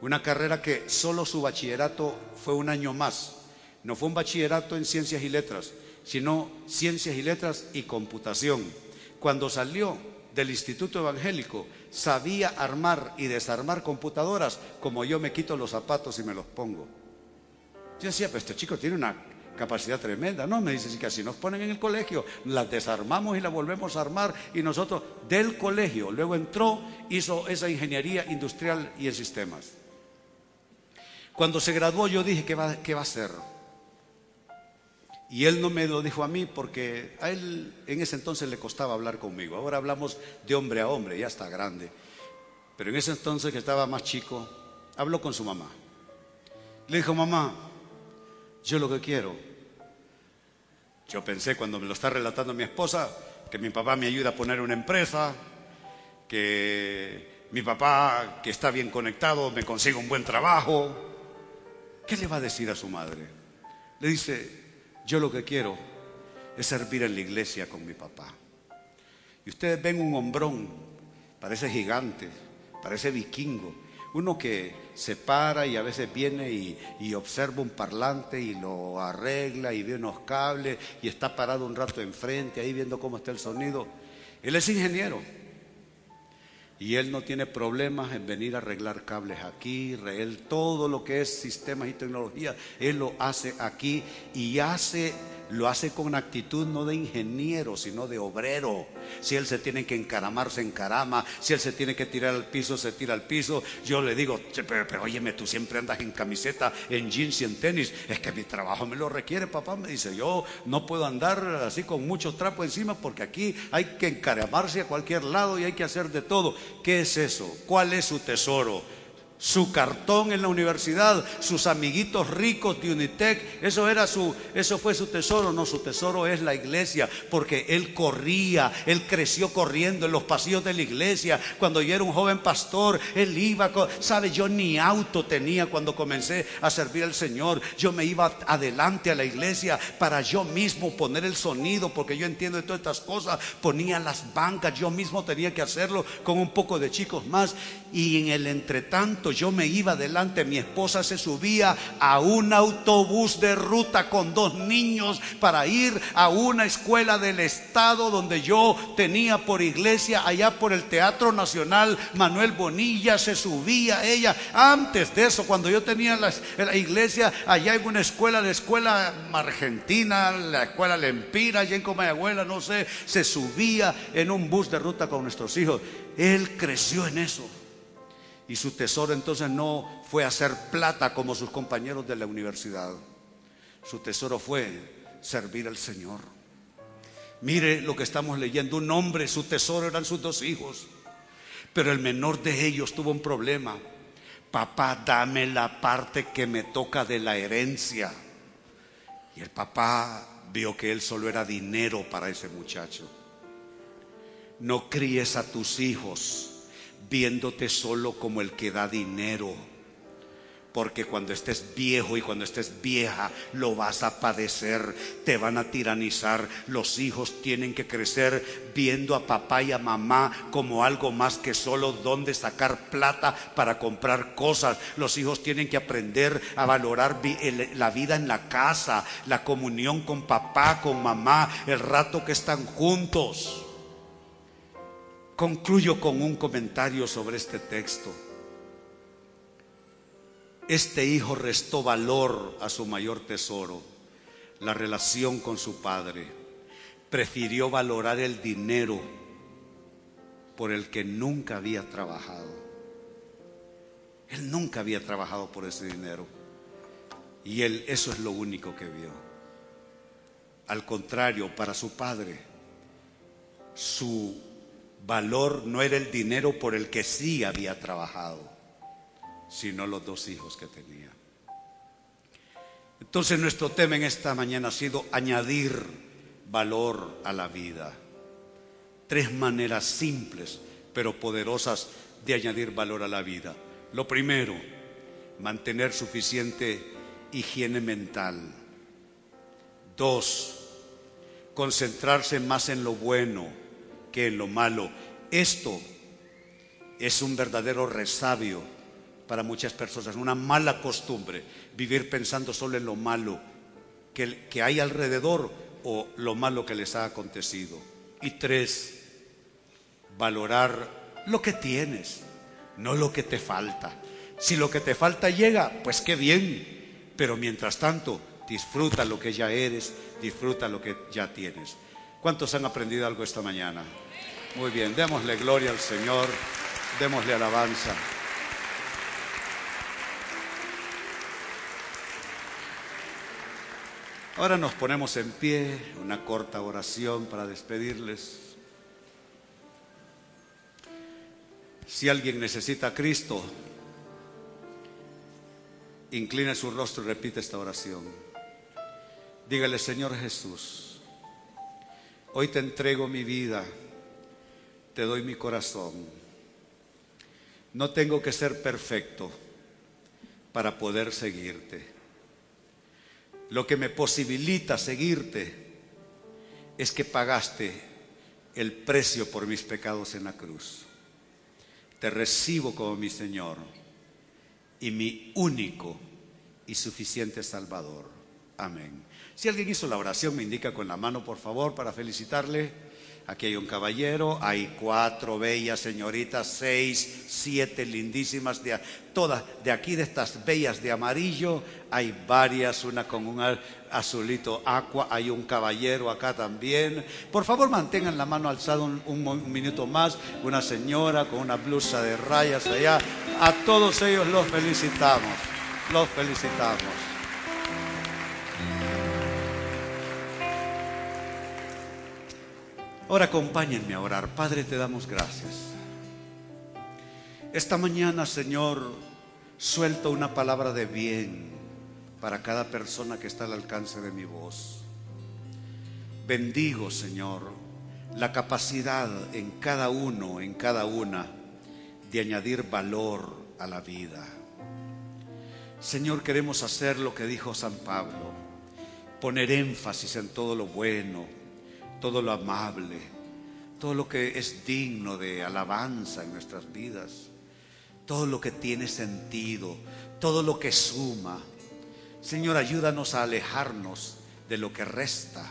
una carrera que solo su bachillerato fue un año más, no fue un bachillerato en ciencias y letras, sino ciencias y letras y computación. Cuando salió del Instituto Evangélico, sabía armar y desarmar computadoras como yo me quito los zapatos y me los pongo. Yo decía, pues este chico tiene una capacidad tremenda. No, me dice, que así nos ponen en el colegio, las desarmamos y las volvemos a armar. Y nosotros del colegio, luego entró, hizo esa ingeniería industrial y en sistemas. Cuando se graduó yo dije, ¿qué va, qué va a hacer? Y él no me lo dijo a mí porque a él en ese entonces le costaba hablar conmigo. Ahora hablamos de hombre a hombre, ya está grande. Pero en ese entonces que estaba más chico, habló con su mamá. Le dijo, mamá, yo lo que quiero. Yo pensé cuando me lo está relatando mi esposa, que mi papá me ayuda a poner una empresa, que mi papá, que está bien conectado, me consiga un buen trabajo. ¿Qué le va a decir a su madre? Le dice, yo lo que quiero es servir en la iglesia con mi papá. Y ustedes ven un hombrón, parece gigante, parece vikingo, Uno que se para y a veces viene y, observa un parlante y lo arregla y ve unos cables y está parado un rato enfrente ahí viendo cómo está el sonido. Él es ingeniero. Y él no tiene problemas en venir a arreglar cables aquí, él todo lo que es sistemas y tecnología, él lo hace aquí y hace lo hace con actitud no de ingeniero, sino de obrero. Si él se tiene que encaramar, se encarama. Si él se tiene que tirar al piso, se tira al piso. Yo le digo, pero, pero óyeme, tú siempre andas en camiseta, en jeans y en tenis. Es que mi trabajo me lo requiere, papá. Me dice, yo no puedo andar así con mucho trapo encima porque aquí hay que encaramarse a cualquier lado y hay que hacer de todo. ¿Qué es eso? ¿Cuál es su tesoro? Su cartón en la universidad, sus amiguitos ricos de Unitec, eso era su, eso fue su tesoro, no, su tesoro es la iglesia, porque él corría, él creció corriendo en los pasillos de la iglesia, cuando yo era un joven pastor, él iba, sabe, yo ni auto tenía cuando comencé a servir al Señor, yo me iba adelante a la iglesia para yo mismo poner el sonido, porque yo entiendo de todas estas cosas, ponía las bancas, yo mismo tenía que hacerlo con un poco de chicos más, y en el entretanto yo me iba adelante, mi esposa se subía a un autobús de ruta con dos niños para ir a una escuela del estado donde yo tenía por iglesia allá por el Teatro Nacional Manuel Bonilla, se subía ella. Antes de eso, cuando yo tenía la, la iglesia allá en una escuela, la escuela argentina, la escuela Lempira, allá en Comayagüela, no sé, se subía en un bus de ruta con nuestros hijos. Él creció en eso. Y su tesoro entonces no fue hacer plata como sus compañeros de la universidad. Su tesoro fue servir al Señor. Mire lo que estamos leyendo. Un hombre, su tesoro eran sus dos hijos. Pero el menor de ellos tuvo un problema. Papá, dame la parte que me toca de la herencia. Y el papá vio que él solo era dinero para ese muchacho. No críes a tus hijos viéndote solo como el que da dinero. Porque cuando estés viejo y cuando estés vieja lo vas a padecer, te van a tiranizar. Los hijos tienen que crecer viendo a papá y a mamá como algo más que solo donde sacar plata para comprar cosas. Los hijos tienen que aprender a valorar la vida en la casa, la comunión con papá, con mamá, el rato que están juntos. Concluyo con un comentario sobre este texto. Este hijo restó valor a su mayor tesoro, la relación con su padre. Prefirió valorar el dinero por el que nunca había trabajado. Él nunca había trabajado por ese dinero. Y él eso es lo único que vio. Al contrario, para su padre, su valor no era el dinero por el que sí había trabajado, sino los dos hijos que tenía. Entonces nuestro tema en esta mañana ha sido añadir valor a la vida. Tres maneras simples pero poderosas de añadir valor a la vida. Lo primero, mantener suficiente higiene mental. Dos, concentrarse más en lo bueno que en lo malo. Esto es un verdadero resabio para muchas personas, una mala costumbre, vivir pensando solo en lo malo que, que hay alrededor o lo malo que les ha acontecido. Y tres, valorar lo que tienes, no lo que te falta. Si lo que te falta llega, pues qué bien, pero mientras tanto, disfruta lo que ya eres, disfruta lo que ya tienes. ¿Cuántos han aprendido algo esta mañana? Muy bien, démosle gloria al Señor, démosle alabanza. Ahora nos ponemos en pie, una corta oración para despedirles. Si alguien necesita a Cristo, incline su rostro y repite esta oración. Dígale, Señor Jesús, hoy te entrego mi vida te doy mi corazón. No tengo que ser perfecto para poder seguirte. Lo que me posibilita seguirte es que pagaste el precio por mis pecados en la cruz. Te recibo como mi Señor y mi único y suficiente Salvador. Amén. Si alguien hizo la oración, me indica con la mano, por favor, para felicitarle. Aquí hay un caballero, hay cuatro bellas señoritas, seis, siete lindísimas, de, todas de aquí, de estas bellas de amarillo, hay varias, una con un azulito aqua, hay un caballero acá también. Por favor, mantengan la mano alzada un, un minuto más, una señora con una blusa de rayas allá. A todos ellos los felicitamos, los felicitamos. Ahora acompáñenme a orar. Padre, te damos gracias. Esta mañana, Señor, suelto una palabra de bien para cada persona que está al alcance de mi voz. Bendigo, Señor, la capacidad en cada uno, en cada una, de añadir valor a la vida. Señor, queremos hacer lo que dijo San Pablo, poner énfasis en todo lo bueno, todo lo amable, todo lo que es digno de alabanza en nuestras vidas, todo lo que tiene sentido, todo lo que suma. Señor, ayúdanos a alejarnos de lo que resta,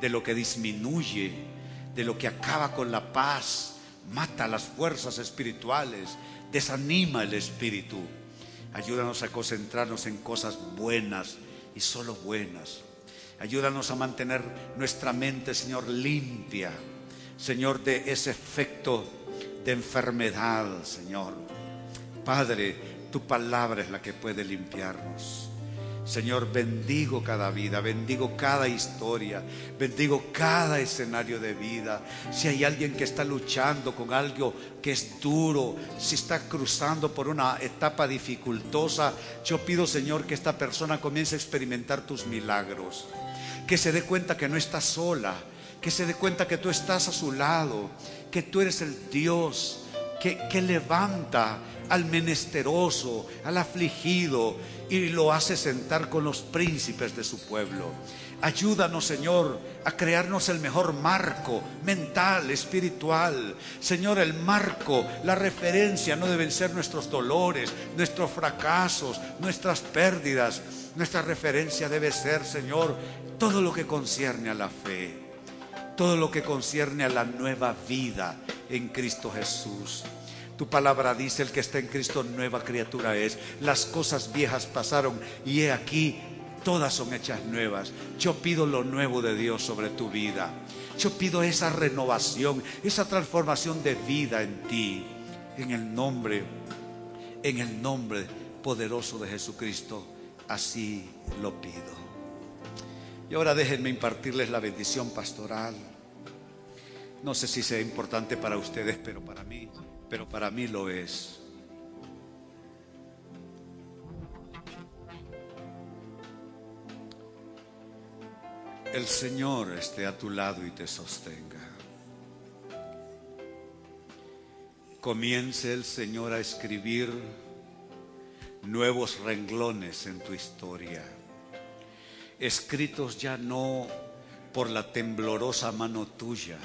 de lo que disminuye, de lo que acaba con la paz, mata las fuerzas espirituales, desanima el espíritu. Ayúdanos a concentrarnos en cosas buenas y solo buenas Ayúdanos a mantener nuestra mente, Señor, limpia. Señor, de ese efecto de enfermedad, Señor. Padre, tu palabra es la que puede limpiarnos. Señor, bendigo cada vida, bendigo cada historia, bendigo cada escenario de vida. Si hay alguien que está luchando con algo que es duro, si está cruzando por una etapa dificultosa, yo pido, Señor, que esta persona comience a experimentar tus milagros que se dé cuenta que no está sola, que se dé cuenta que tú estás a su lado, que tú eres el Dios que, que levanta al menesteroso, al afligido y lo hace sentar con los príncipes de su pueblo. Ayúdanos, Señor, a crearnos el mejor marco mental, espiritual. Señor, el marco, la referencia no deben ser nuestros dolores, nuestros fracasos, nuestras pérdidas. Nuestra referencia debe ser, Señor, todo lo que concierne a la fe, todo lo que concierne a la nueva vida en Cristo Jesús. Tu palabra dice, el que está en Cristo nueva criatura es. Las cosas viejas pasaron y he aquí, todas son hechas nuevas. Yo pido lo nuevo de Dios sobre tu vida. Yo pido esa renovación, esa transformación de vida en ti. En el nombre, en el nombre poderoso de Jesucristo, así lo pido. Y ahora déjenme impartirles la bendición pastoral. No sé si sea importante para ustedes, pero para mí, pero para mí lo es. El Señor esté a tu lado y te sostenga. Comience el Señor a escribir nuevos renglones en tu historia escritos ya no por la temblorosa mano tuya,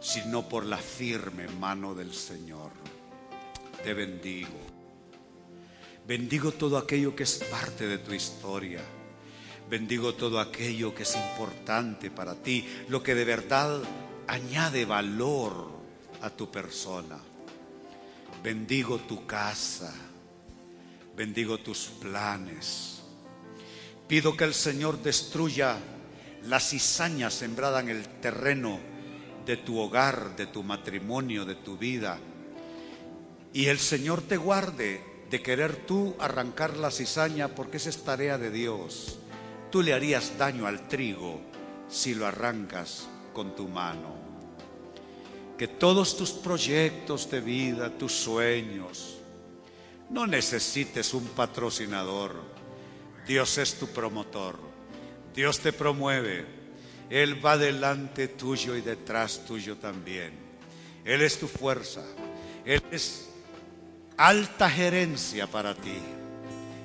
sino por la firme mano del Señor. Te bendigo. Bendigo todo aquello que es parte de tu historia. Bendigo todo aquello que es importante para ti, lo que de verdad añade valor a tu persona. Bendigo tu casa. Bendigo tus planes Pido que el Señor destruya la cizaña sembrada en el terreno de tu hogar, de tu matrimonio, de tu vida. Y el Señor te guarde de querer tú arrancar la cizaña porque esa es tarea de Dios. Tú le harías daño al trigo si lo arrancas con tu mano. Que todos tus proyectos de vida, tus sueños, no necesites un patrocinador Dios es tu promotor. Dios te promueve. Él va delante tuyo y detrás tuyo también. Él es tu fuerza. Él es alta gerencia para ti.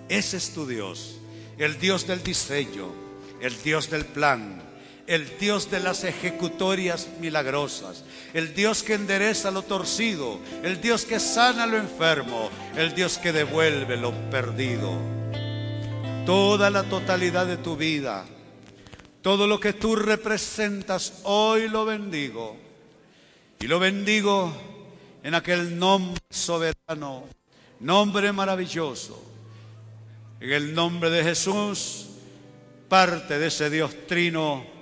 Ese es tu Dios. El Dios del diseño. El Dios del plan. El Dios de las ejecutorias milagrosas, el Dios que endereza lo torcido, el Dios que sana lo enfermo, el Dios que devuelve lo perdido. Toda la totalidad de tu vida, todo lo que tú representas, hoy lo bendigo. Y lo bendigo en aquel nombre soberano, nombre maravilloso. En el nombre de Jesús, parte de ese Dios trino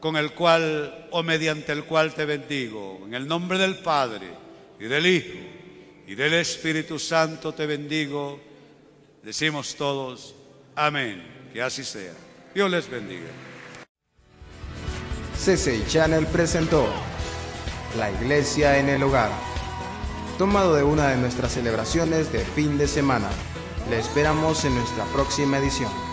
con el cual o mediante el cual te bendigo. En el nombre del Padre y del Hijo y del Espíritu Santo te bendigo. Decimos todos, amén. Que así sea. Dios les bendiga. CC Channel presentó La Iglesia en el Hogar, tomado de una de nuestras celebraciones de fin de semana. Le esperamos en nuestra próxima edición.